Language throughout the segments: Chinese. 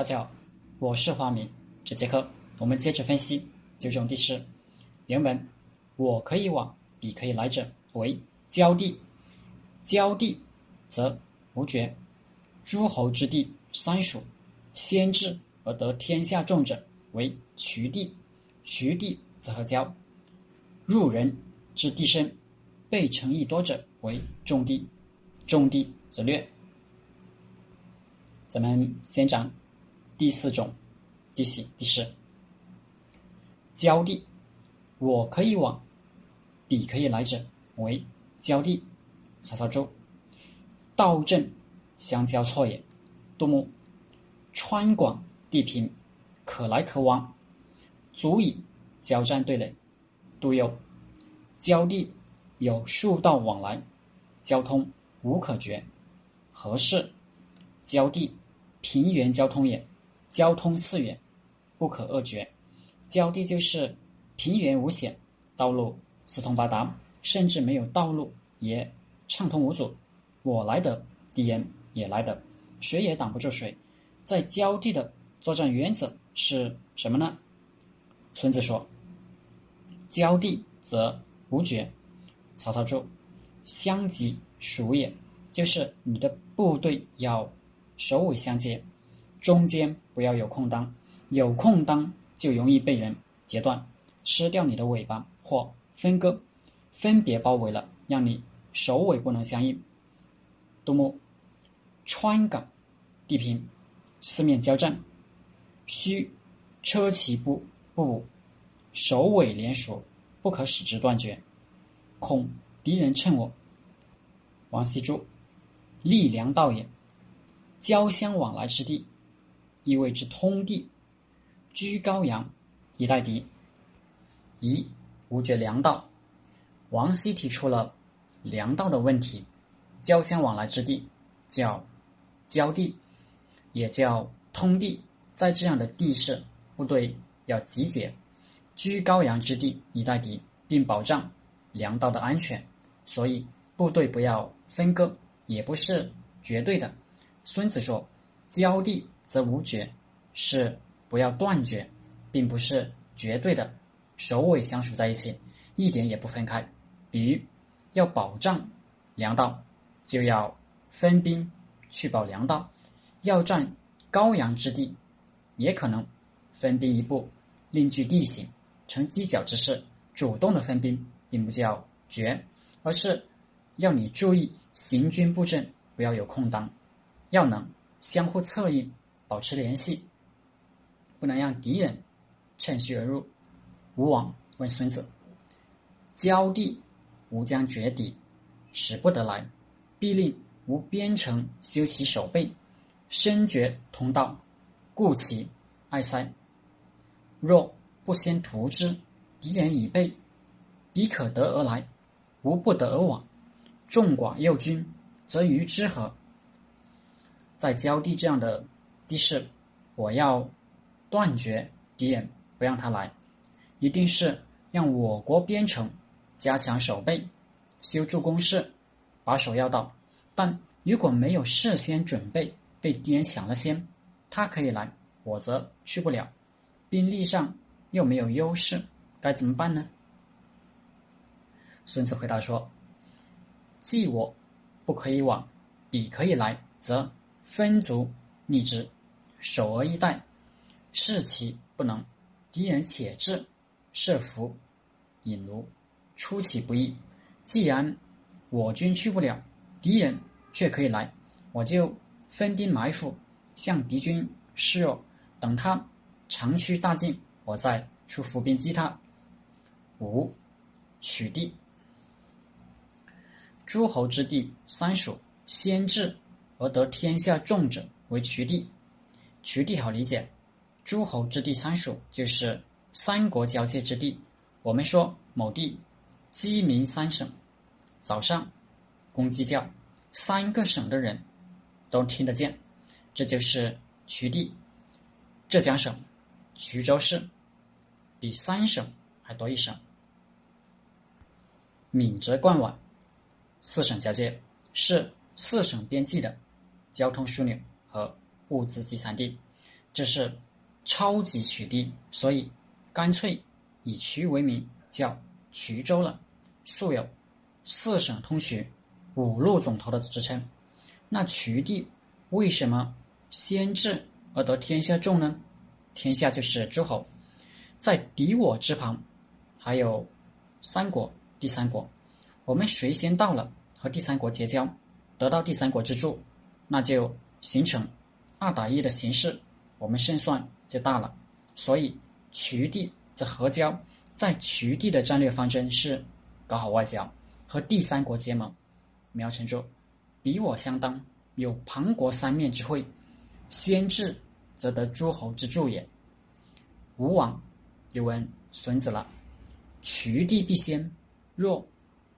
大家好，我是花明。这节课我们接着分析九种地势。原文：我可以往，彼可以来者，为交地。交地则无绝。诸侯之地，三属。先至而得天下重者，为渠地。渠地则合交。入人之地深，备城邑多者，为重地。重地则略。咱们先讲。第四种地形地势，交地，我可以往，彼可以来者，为交地。曹操注：道正相交错也。杜牧：川广地平，可来可往，足以交战对垒。杜佑：交地有数道往来，交通无可绝。何事？交地平原交通也。交通四远，不可遏绝。交地就是平原无险，道路四通八达，甚至没有道路也畅通无阻。我来得，敌人也来得，谁也挡不住谁。在交地的作战原则是什么呢？孙子说：“交地则无绝。”曹操注：“相急属也，就是你的部队要首尾相接。”中间不要有空当，有空当就容易被人截断，吃掉你的尾巴或分割，分别包围了，让你首尾不能相应。杜牧：川港地平，四面交战，须车骑不不伍，首尾连属，不可使之断绝，恐敌人趁我。王羲注：溧梁道也，交相往来之地。意谓之通地，居高阳以待敌。夷无绝粮道。王羲提出了粮道的问题。交相往来之地叫交地，也叫通地。在这样的地势，部队要集结，居高阳之地以待敌，并保障粮道的安全。所以部队不要分割，也不是绝对的。孙子说：“交地。”则无绝，是不要断绝，并不是绝对的首尾相属在一起，一点也不分开。比如要保障粮道，就要分兵去保粮道；要占高阳之地，也可能分兵一部，另据地形成犄角之势，主动的分兵，并不叫绝，而是要你注意行军布阵，不要有空当，要能相互策应。保持联系，不能让敌人趁虚而入。吴王问孙子：“交地吾将绝敌，使不得来，必令吾边城修其守备，深绝通道，固其隘塞。若不先图之，敌人已备，彼可得而来，吾不得而往。众寡右军，则与之何？”在交地这样的。第四，我要断绝敌人，不让他来，一定是让我国边城加强守备，修筑工事，把守要道。但如果没有事先准备，被敌人抢了先，他可以来，我则去不了，兵力上又没有优势，该怎么办呢？孙子回答说：“既我不可以往，彼可以来，则分卒逆之。”守而易待，士其不能，敌人且至，设伏引卢，出其不意。既然我军去不了，敌人却可以来，我就分兵埋伏，向敌军示弱，等他长驱大进，我再出伏兵击他。五取地，诸侯之地三属，先至而得天下重者为取地。渠地好理解，诸侯之地三属就是三国交界之地。我们说某地鸡鸣三省，早上公鸡叫，三个省的人都听得见，这就是渠地。浙江省衢州市比三省还多一省。闽浙赣皖四省交界，是四省边际的交通枢纽和。物资集散地，这是超级取缔，所以干脆以渠为名，叫衢州了。素有四省通衢、五路总头的之称。那衢地为什么先至而得天下重呢？天下就是诸侯，在敌我之旁，还有三国、第三国。我们谁先到了，和第三国结交，得到第三国之助，那就形成二打一的形式，我们胜算就大了。所以，渠地这合交，在渠地的战略方针是搞好外交，和第三国结盟，苗成柱。比我相当，有庞国三面之会，先至则得诸侯之助也。吴王又问孙子了：“渠地必先，若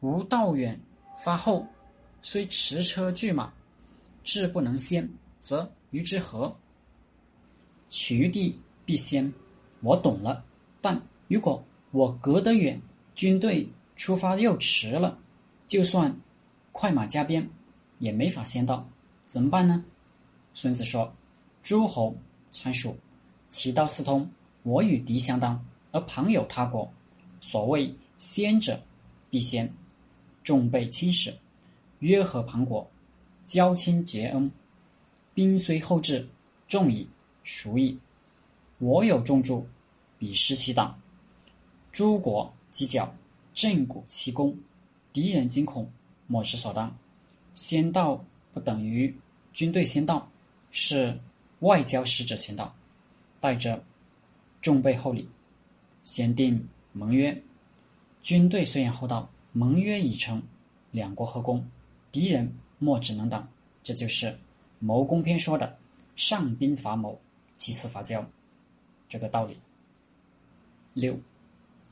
吴道远发后，虽驰车拒马，志不能先，则于之何？”衢地必先，我懂了。但如果我隔得远，军队出发又迟了，就算快马加鞭。也没法先到，怎么办呢？孙子说：“诸侯参属，其道四通。我与敌相当，而旁有他国。所谓先者，必先。众被侵蚀，约和旁国，交亲结恩。兵虽后至，众矣，孰矣？我有众助，彼失其党。诸国犄角，振鼓其功，敌人惊恐，莫之所当。”先到不等于军队先到，是外交使者先到，带着重备厚礼，先定盟约。军队虽然后到，盟约已成，两国合攻，敌人莫只能挡。这就是《谋攻篇》说的“上兵伐谋，其次伐交”这个道理。六，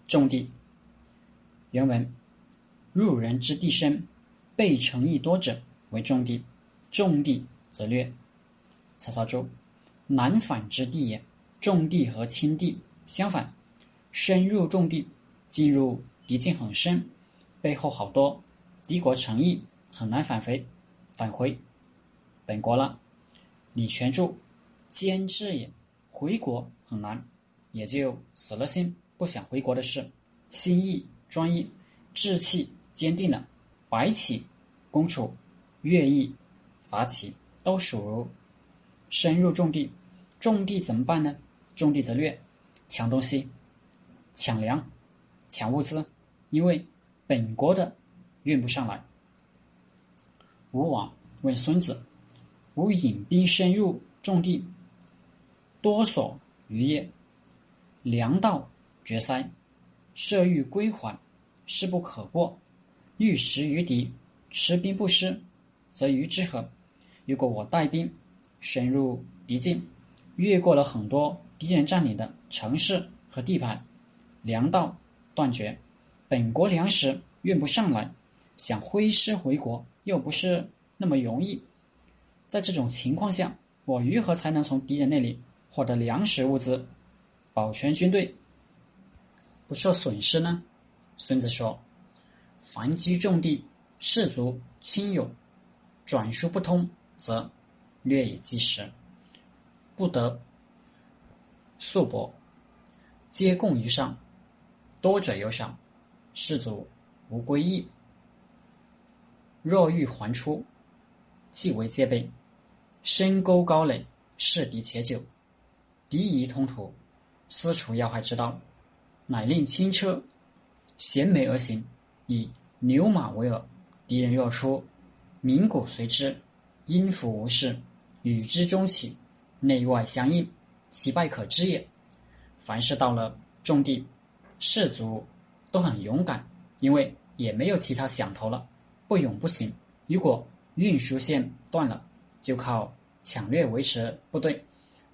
重地。原文：入人之地深。被城邑多者为重地，重地则略。曹操注：南反之地也。重地和轻地相反，深入重地，进入敌境很深，背后好多敌国城邑，很难返回。返回本国了。李全注：坚志也，回国很难，也就死了心不想回国的事。心意专一，志气坚定了，白起。攻楚、乐毅、伐齐，都属于深入重地。重地怎么办呢？重地则略，抢东西、抢粮、抢物资，因为本国的运不上来。吴王问孙子：“吾引兵深入重地，多所渔业，粮道绝塞，射欲归还，势不可过，欲食于敌。”持兵不失，则于之何？如果我带兵深入敌境，越过了很多敌人占领的城市和地盘，粮道断绝，本国粮食运不上来，想挥师回国又不是那么容易。在这种情况下，我如何才能从敌人那里获得粮食物资，保全军队不受损失呢？孙子说：“凡居重地。”士卒亲友转输不通，则略以计时，不得素帛，皆共于上，多者有赏，士卒无归意。若欲还出，即为戒备，深沟高垒，势敌且久，敌夷通途，私处要害之道，乃令轻车衔枚而行，以牛马为饵。敌人若出，鸣鼓随之，音符无事，与之中起，内外相应，其败可知也。凡是到了重地，士卒都很勇敢，因为也没有其他想头了，不勇不行。如果运输线断了，就靠抢掠维持部队，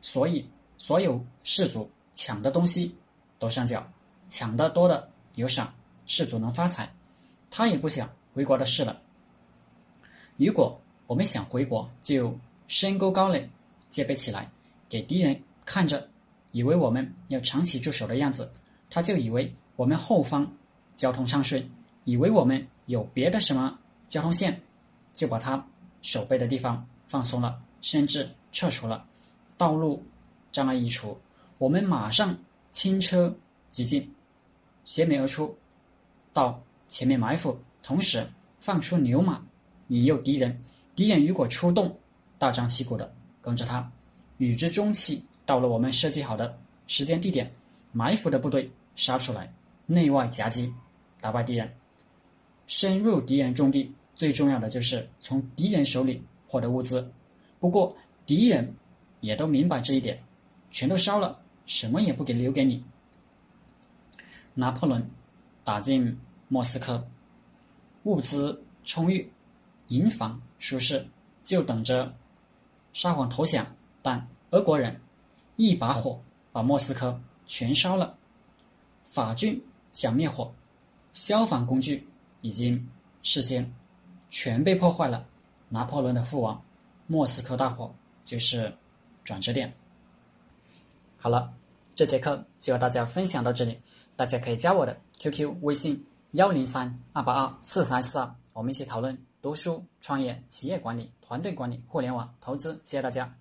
所以所有士卒抢的东西都上缴，抢得多的有赏，士卒能发财。他也不想。回国的事了。如果我们想回国，就深沟高垒，戒备起来，给敌人看着，以为我们要长期驻守的样子，他就以为我们后方交通畅顺，以为我们有别的什么交通线，就把他守备的地方放松了，甚至撤除了，道路障碍一除，我们马上轻车疾进，斜面而出，到前面埋伏，同时放出牛马，引诱敌人。敌人如果出动，大张旗鼓的跟着他，与之中期到了我们设计好的时间地点，埋伏的部队杀出来，内外夹击，打败敌人，深入敌人重地。最重要的就是从敌人手里获得物资。不过敌人也都明白这一点，全都烧了，什么也不给留给你。拿破仑打进莫斯科，物资充裕，营房舒适，就等着沙皇投降。但俄国人一把火把莫斯科全烧了。法军想灭火，消防工具已经事先全被破坏了。拿破仑的父王，莫斯科大火就是转折点。好了，这节课就和大家分享到这里。大家可以加我的 QQ 微信幺零三二八二四三四二，我们一起讨论读书、创业、企业管理、团队管理、互联网投资。谢谢大家。